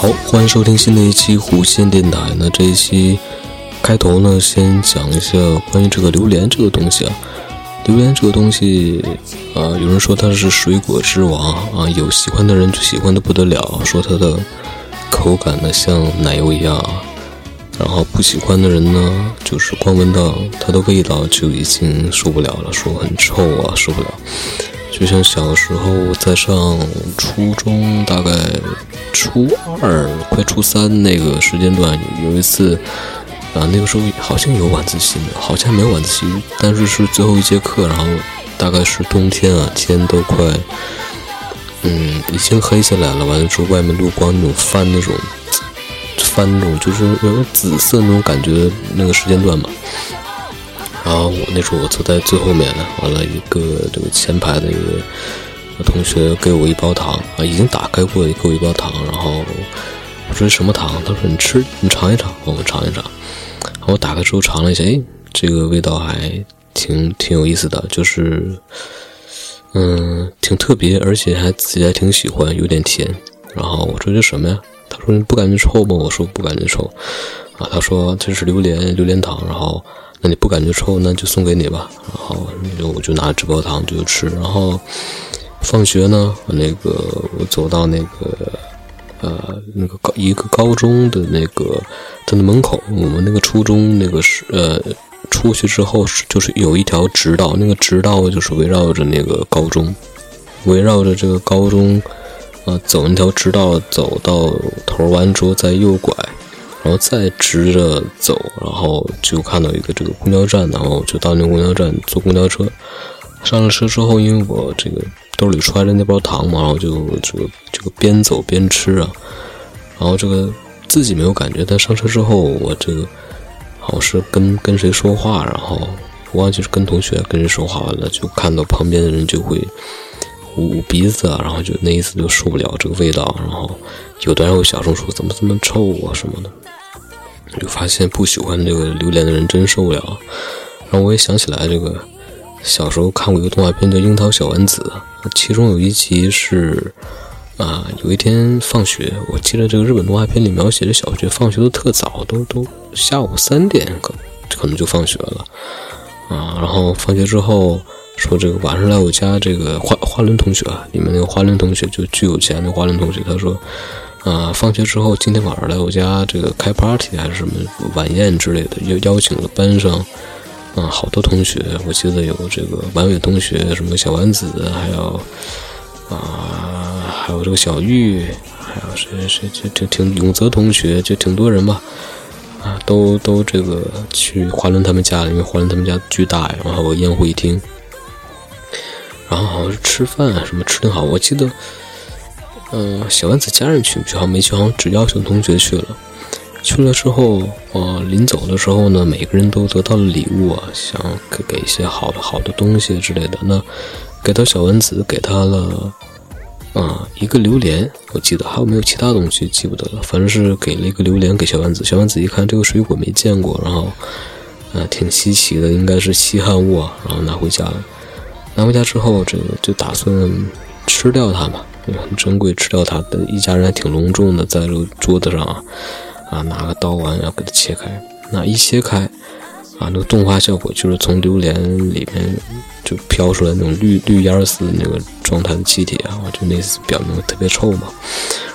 好，欢迎收听新的一期弧线电台。那这一期开头呢，先讲一下关于这个榴莲这个东西啊。榴莲这个东西，啊，有人说它是水果之王啊，有喜欢的人就喜欢的不得了，说它的口感呢像奶油一样。然后不喜欢的人呢，就是光闻到它的味道就已经受不了了，说很臭啊，受不了。就像小时候在上初中，大概初二快初三那个时间段，有一次啊，那个时候好像有晚自习，好像没有晚自习，但是是最后一节课，然后大概是冬天啊，天都快，嗯，已经黑下来了。完了之后，外面路光那种翻那种。翻那种就是有点紫色那种感觉，那个时间段嘛。然后我那时候我坐在最后面，完了一个这个前排的一个同学给我一包糖啊，已经打开过，给我一包糖。然后我说什么糖？他说你吃，你尝一尝。我们尝一尝。我打开之后尝了一下，哎，这个味道还挺挺有意思的，就是嗯挺特别，而且还自己还挺喜欢，有点甜。然后我说这什么呀？他说你不感觉臭吗？我说不感觉臭，啊，他说这是榴莲榴莲糖，然后那你不感觉臭，那就送给你吧。然后就我就拿这包糖就吃。然后放学呢，那个我走到那个呃那个高一个高中的那个它的门口，我们那个初中那个是呃出去之后是就是有一条直道，那个直道就是围绕着那个高中，围绕着这个高中。啊，走那条直道，走到头完之后再右拐，然后再直着走，然后就看到一个这个公交站，然后就到那个公交站坐公交车。上了车之后，因为我这个兜里揣着那包糖嘛，然后就这个这个边走边吃啊。然后这个自己没有感觉，但上车之后，我这个好像是跟跟谁说话，然后我忘记是跟同学跟谁说话完了，就看到旁边的人就会。捂鼻子啊，然后就那意思就受不了这个味道，然后有的人会小声说怎么这么臭啊什么的，就发现不喜欢这个榴莲的人真受不了。然后我也想起来这个小时候看过一个动画片叫《樱桃小丸子》，其中有一集是啊，有一天放学，我记得这个日本动画片里描写的小学放学都特早，都都下午三点可可能就放学了啊，然后放学之后。说这个晚上来我家，这个花花轮同学啊，你们那个花轮同学就巨有钱的花轮同学，他说，啊，放学之后今天晚上来我家这个开 party 还是什么晚宴之类的，邀邀请了班上啊好多同学，我记得有这个完伟同学，什么小丸子，还有啊还有这个小玉，还有谁谁谁就挺挺永泽同学，就挺多人吧，啊都都这个去华伦他们家，因为华伦他们家巨大呀，然后宴会厅。然后好像是吃饭，什么吃的好。我记得，嗯，小丸子家人去不去，好像没去，好像只邀请同学去了。去了之后，呃，临走的时候呢，每个人都得到了礼物啊，想给给一些好的好的东西之类的。那给到小丸子，给他了，啊，一个榴莲，我记得还有没有其他东西记不得了，反正是给了一个榴莲给小丸子。小丸子一看这个水果没见过，然后，呃，挺稀奇的，应该是稀罕物啊，然后拿回家了。拿回家之后，这个就打算吃掉它嘛，很珍贵，吃掉它的一家人还挺隆重的，在这个桌子上啊，啊拿个刀完要给它切开，那一切开，啊那个动画效果就是从榴莲里面就飘出来那种绿绿烟似的那个状态的气体啊，就那次表明特别臭嘛，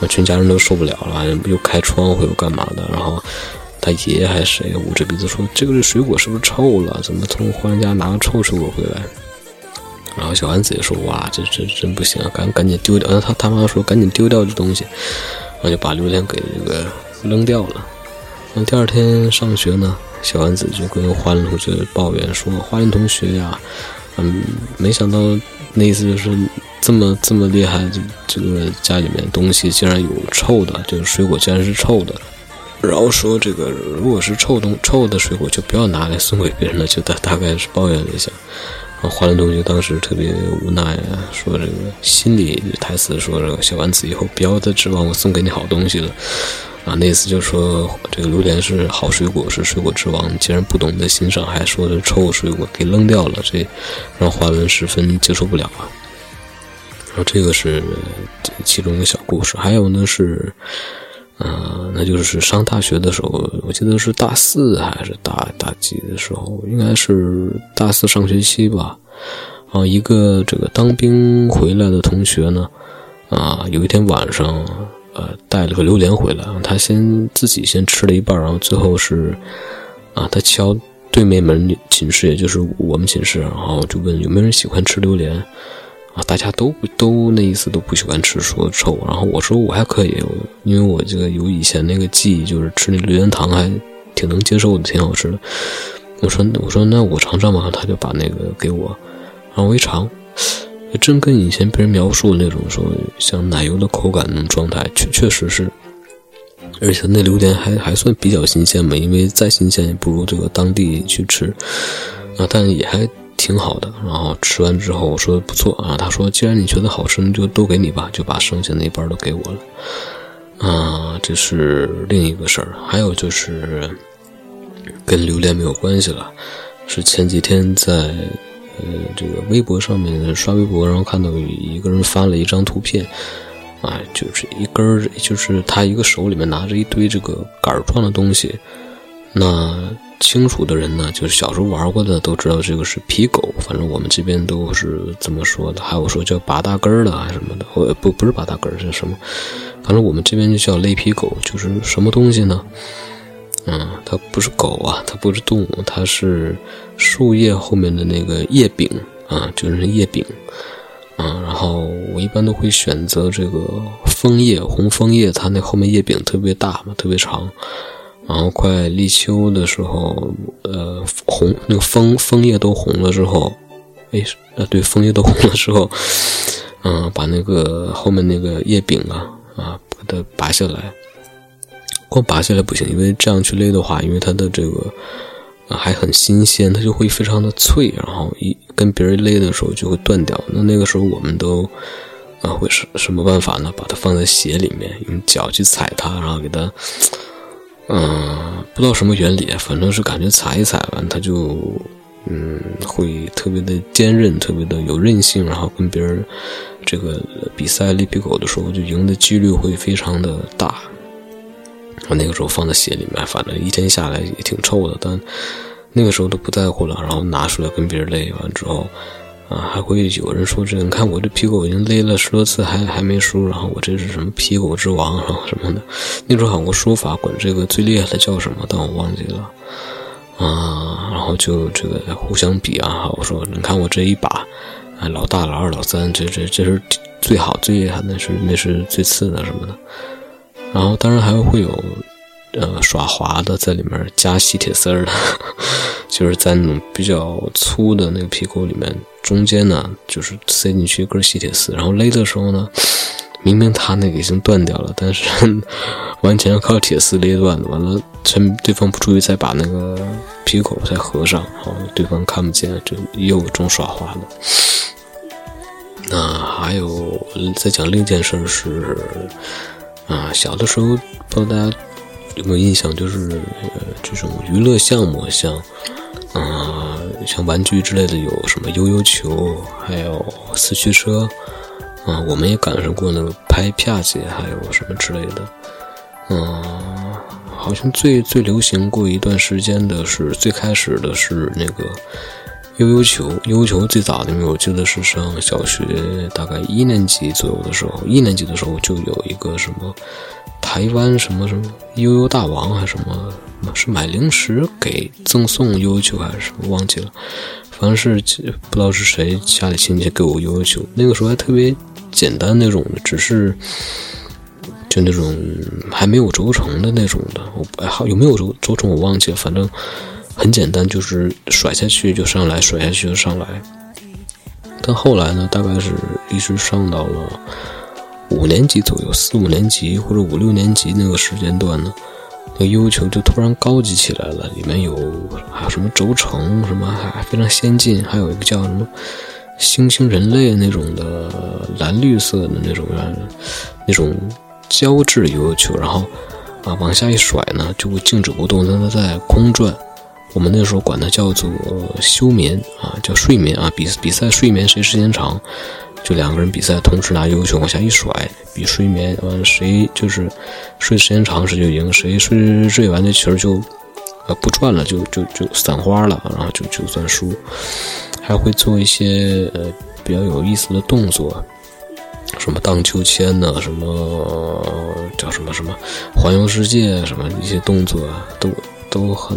我全家人都受不了了，不又开窗户又干嘛的，然后他爷爷还是谁捂着鼻子说这个是水果是不是臭了？怎么从花人家拿个臭水果回来？然后小丸子也说：“哇，这这真不行啊，赶赶紧丢掉。”然后他他妈说：“赶紧丢掉这东西。”然后就把榴莲给这个扔掉了。那第二天上学呢，小丸子就跟花莲同学抱怨说：“花莲同学呀，嗯，没想到那意思就是这么这么厉害，这这个家里面东西竟然有臭的，就是水果竟然是臭的。然后说这个如果是臭东臭的水果，就不要拿来送给别人了。就大大概是抱怨了一下。”华伦同学当时特别无奈啊，说这个心里台词说这个小丸子以后不要再指望我送给你好东西了啊。那次就说这个榴莲是好水果，是水果之王，既然不懂得欣赏，还说是臭水果，给扔掉了，这让华伦十分接受不了啊。然后这个是其中一个小故事，还有呢是嗯，那就是上大学的时候，我记得是大四还是大大几的时候，应该是大四上学期吧。啊，一个这个当兵回来的同学呢，啊，有一天晚上，呃，带了个榴莲回来，他先自己先吃了一半，然后最后是，啊，他敲对面门寝室，也就是我们寝室，然后就问有没有人喜欢吃榴莲。啊，大家都不都那意思都不喜欢吃，说臭。然后我说我还可以，因为我这个有以前那个记忆，就是吃那榴莲糖还挺能接受的，挺好吃的。我说我说那我尝尝吧，他就把那个给我，然后我一尝，真跟以前别人描述的那种说像奶油的口感那种状态，确确实是。而且那榴莲还还算比较新鲜嘛，因为再新鲜也不如这个当地去吃啊，但也还。挺好的，然后吃完之后我说不错啊，他说既然你觉得好吃，那就都给你吧，就把剩下那一半都给我了，啊，这是另一个事儿。还有就是跟榴莲没有关系了，是前几天在呃这个微博上面刷微博，然后看到一个人发了一张图片，啊，就是一根儿，就是他一个手里面拿着一堆这个杆状的东西，那。清楚的人呢，就是小时候玩过的都知道这个是皮狗，反正我们这边都是这么说的。还有说叫拔大根儿的还是什么的，我不不是拔大根儿是什么？反正我们这边就叫雷皮狗，就是什么东西呢？嗯，它不是狗啊，它不是动物，它是树叶后面的那个叶柄啊，就是叶柄啊。然后我一般都会选择这个枫叶，红枫叶，它那后面叶柄特别大嘛，特别长。然后快立秋的时候，呃，红那个枫枫叶都红了之后，哎，呃，对，枫叶都红了之后，嗯，把那个后面那个叶柄啊，啊，把它拔下来。光拔下来不行，因为这样去勒的话，因为它的这个啊还很新鲜，它就会非常的脆，然后一跟别人勒的时候就会断掉。那那个时候我们都啊会什什么办法呢？把它放在鞋里面，用脚去踩它，然后给它。嗯，不知道什么原理，反正是感觉踩一踩完，它就，嗯，会特别的坚韧，特别的有韧性，然后跟别人这个比赛力皮狗的时候，就赢的几率会非常的大。我那个时候放在鞋里面，反正一天下来也挺臭的，但那个时候都不在乎了，然后拿出来跟别人勒完之后。啊，还会有人说这，你看我这皮狗已经勒了十多次，还还没输，然后我这是什么皮狗之王啊什么的。那时候好像说法，管这个最厉害的叫什么，但我忘记了。啊，然后就这个互相比啊，我说你看我这一把，啊老大、老二、老三，这这这是最好最厉害的，是那是最次的什么的。然后当然还会有。呃，耍滑的在里面加吸铁丝儿的，就是在那种比较粗的那个皮口里面，中间呢就是塞进去一根吸铁丝，然后勒的时候呢，明明他那个已经断掉了，但是 完全靠铁丝勒断的。完了，趁对方不注意，再把那个皮口再合上，好，对方看不见，就又中耍滑的。那还有再讲另一件事是，啊，小的时候不知道大家。有没有印象？就是呃，这种娱乐项目，像，啊，像玩具之类的，有什么悠悠球，还有四驱车，啊，我们也赶上过那个拍啪子，还有什么之类的，嗯，好像最最流行过一段时间的是最开始的是那个悠悠球，悠悠球最早的，我记得是上小学大概一年级左右的时候，一年级的时候就有一个什么。台湾什么什么悠悠大王还是什么？是买零食给赠送悠悠球还是什么？忘记了。反正是不知道是谁家里亲戚给我悠悠球，那个时候还特别简单那种的，只是就那种还没有轴承的那种的。我好有没有轴轴承我忘记了，反正很简单，就是甩下去就上来，甩下去就上来。但后来呢，大概是一直上到了。五年级左右，四五年级或者五六年级那个时间段呢，那个悠悠球就突然高级起来了，里面有还有什么轴承，什么还非常先进，还有一个叫什么星星人类那种的蓝绿色的那种那种胶质悠悠球，然后啊往下一甩呢，就会静止不动，让它在空转。我们那时候管它叫做休眠啊，叫睡眠啊，比比赛睡眠谁时间长。就两个人比赛，同时拿悠悠球往下一甩，比睡眠，完谁就是睡时间长谁就赢，谁睡睡完这球就呃不转了，就就就散花了，然后就就算输。还会做一些呃比较有意思的动作，什么荡秋千呢，什么叫什么什么环游世界，什么一些动作都都很。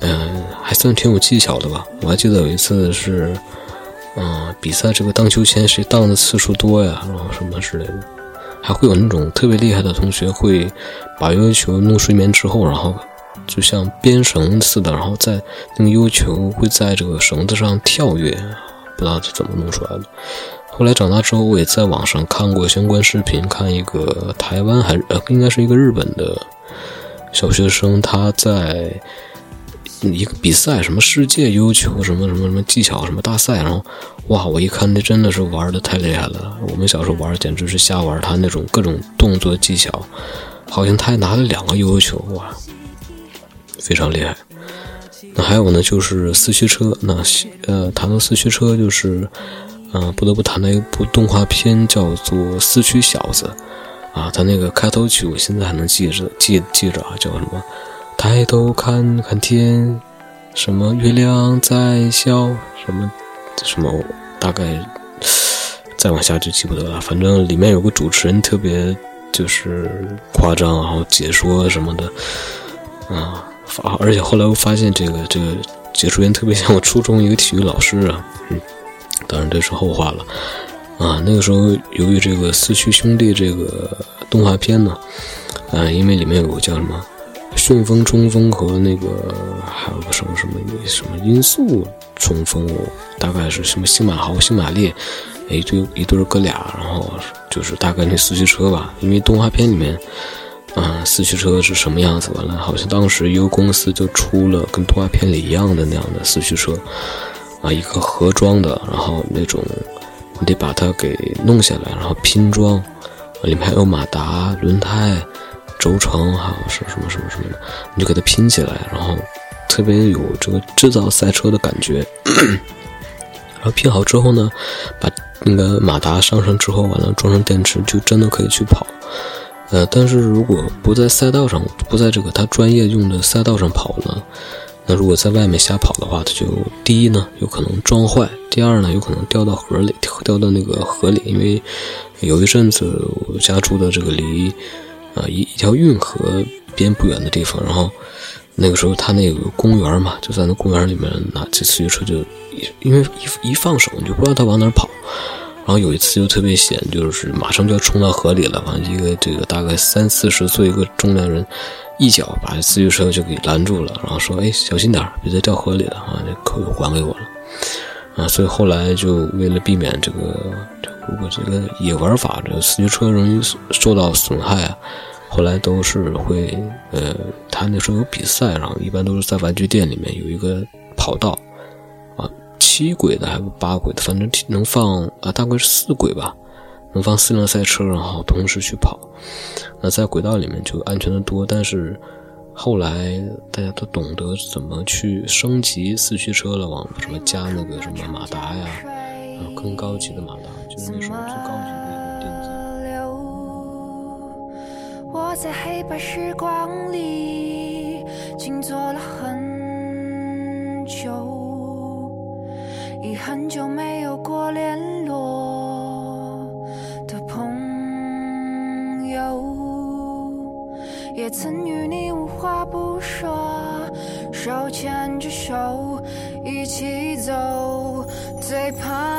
嗯，还算挺有技巧的吧。我还记得有一次是，嗯，比赛这个荡秋千谁荡的次数多呀，然后什么之类的。还会有那种特别厉害的同学，会把悠悠球弄睡眠之后，然后就像编绳似的，然后在那个悠悠球会在这个绳子上跳跃，不知道是怎么弄出来的。后来长大之后，我也在网上看过相关视频，看一个台湾还是呃，应该是一个日本的小学生，他在。一个比赛，什么世界悠悠球，什么什么什么技巧，什么大赛，然后，哇，我一看那真的是玩的太厉害了。我们小时候玩简直是瞎玩，他那种各种动作技巧，好像他还拿了两个悠悠球，哇，非常厉害。那还有呢，就是四驱车。那呃，谈到四驱车，就是，嗯，不得不谈到一部动画片，叫做《四驱小子》啊。他那个开头曲，我现在还能记着，记记着啊，叫什么？抬头看看天，什么月亮在笑，什么什么，大概再往下就记不得了。反正里面有个主持人特别就是夸张，然后解说什么的，啊，发而且后来我发现这个这个解说员特别像我初中一个体育老师啊，嗯，当然这是后话了，啊，那个时候由于这个四驱兄弟这个动画片呢，啊，因为里面有个叫什么。旋风冲锋和那个还有个什么什么什么音速冲锋，大概是什么星马豪、星马烈，一对一对哥俩，然后就是大概那四驱车吧。因为动画片里面，啊，四驱车是什么样子？完了，好像当时一个公司就出了跟动画片里一样的那样的四驱车，啊，一个盒装的，然后那种你得把它给弄下来，然后拼装，里面还有马达、轮胎。轴承还有是什么什么什么的，你就给它拼起来，然后特别有这个制造赛车的感觉。然后拼好之后呢，把那个马达上上之后，完了装上电池，就真的可以去跑。呃，但是如果不在赛道上，不在这个他专业用的赛道上跑呢，那如果在外面瞎跑的话，它就第一呢有可能撞坏，第二呢有可能掉到河里，掉到那个河里，因为有一阵子我家住的这个离。啊，一一条运河边不远的地方，然后那个时候他那个公园嘛，就在那公园里面拿这四驱车就，因为一一放手你就不知道他往哪跑，然后有一次就特别险，就是马上就要冲到河里了，完一个这个大概三四十岁一个中年人，一脚把四驱车就给拦住了，然后说：“哎，小心点别再掉河里了啊！”这扣还给我了啊，所以后来就为了避免这个。如果这个野玩法，这个四驱车容易受到损害啊，后来都是会，呃，他那时候有比赛，然后一般都是在玩具店里面有一个跑道，啊，七轨的还是八轨的，反正能放啊，大概是四轨吧，能放四辆赛车，然后同时去跑。那在轨道里面就安全的多，但是后来大家都懂得怎么去升级四驱车了，往什么加那个什么马达呀，啊，更高级的马达。就是那时候最高级的一种电子。我在黑白时光里静坐了很久，已很久没有过联络的朋友，也曾与你无话不说，手牵着手一起走，最怕